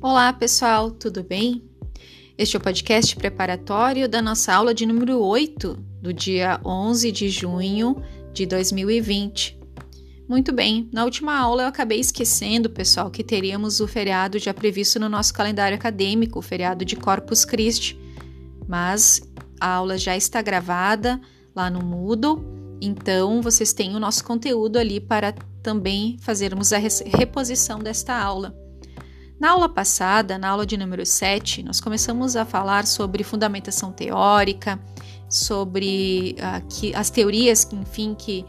Olá, pessoal, tudo bem? Este é o podcast preparatório da nossa aula de número 8, do dia 11 de junho de 2020. Muito bem, na última aula eu acabei esquecendo, pessoal, que teríamos o feriado já previsto no nosso calendário acadêmico, o feriado de Corpus Christi. Mas a aula já está gravada lá no Moodle, então vocês têm o nosso conteúdo ali para também fazermos a reposição desta aula. Na aula passada, na aula de número 7, nós começamos a falar sobre fundamentação teórica, sobre uh, que, as teorias, que, enfim, que,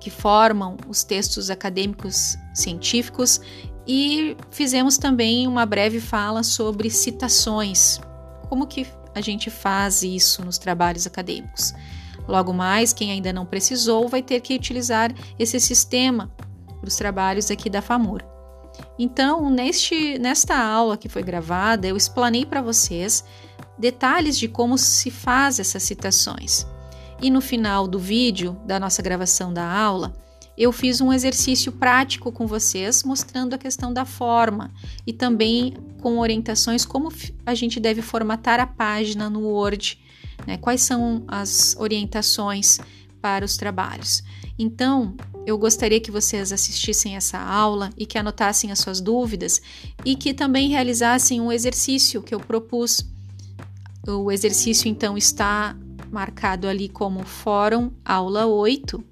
que formam os textos acadêmicos científicos e fizemos também uma breve fala sobre citações, como que a gente faz isso nos trabalhos acadêmicos. Logo mais, quem ainda não precisou vai ter que utilizar esse sistema para os trabalhos aqui da FAMUR. Então, neste, nesta aula que foi gravada, eu explanei para vocês detalhes de como se faz essas citações. E no final do vídeo da nossa gravação da aula, eu fiz um exercício prático com vocês, mostrando a questão da forma e também com orientações como a gente deve formatar a página no Word, né? quais são as orientações para os trabalhos. Então, eu gostaria que vocês assistissem essa aula e que anotassem as suas dúvidas e que também realizassem um exercício que eu propus. O exercício então está marcado ali como Fórum Aula 8.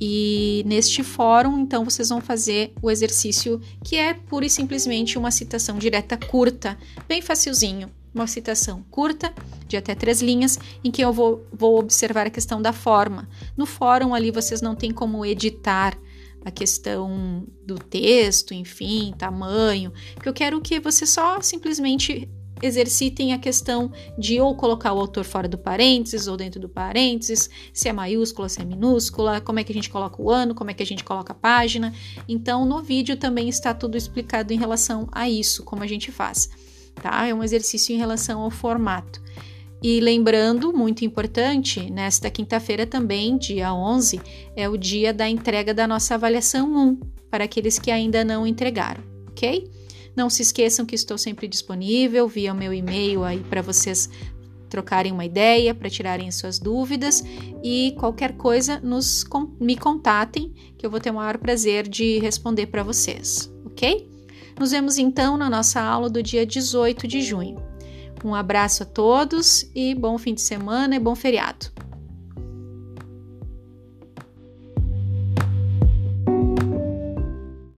E neste fórum, então, vocês vão fazer o exercício que é pura e simplesmente uma citação direta curta, bem facilzinho uma citação curta, de até três linhas, em que eu vou, vou observar a questão da forma. No fórum ali vocês não têm como editar a questão do texto, enfim, tamanho, que eu quero que vocês só simplesmente exercitem a questão de ou colocar o autor fora do parênteses ou dentro do parênteses, se é maiúscula, se é minúscula, como é que a gente coloca o ano, como é que a gente coloca a página. Então, no vídeo também está tudo explicado em relação a isso, como a gente faz tá? É um exercício em relação ao formato. E lembrando, muito importante, nesta quinta-feira também, dia 11, é o dia da entrega da nossa avaliação 1, para aqueles que ainda não entregaram, ok? Não se esqueçam que estou sempre disponível via o meu e-mail aí para vocês trocarem uma ideia, para tirarem suas dúvidas e qualquer coisa nos me contatem, que eu vou ter o maior prazer de responder para vocês, ok? Nos vemos então na nossa aula do dia 18 de junho. Um abraço a todos e bom fim de semana e bom feriado.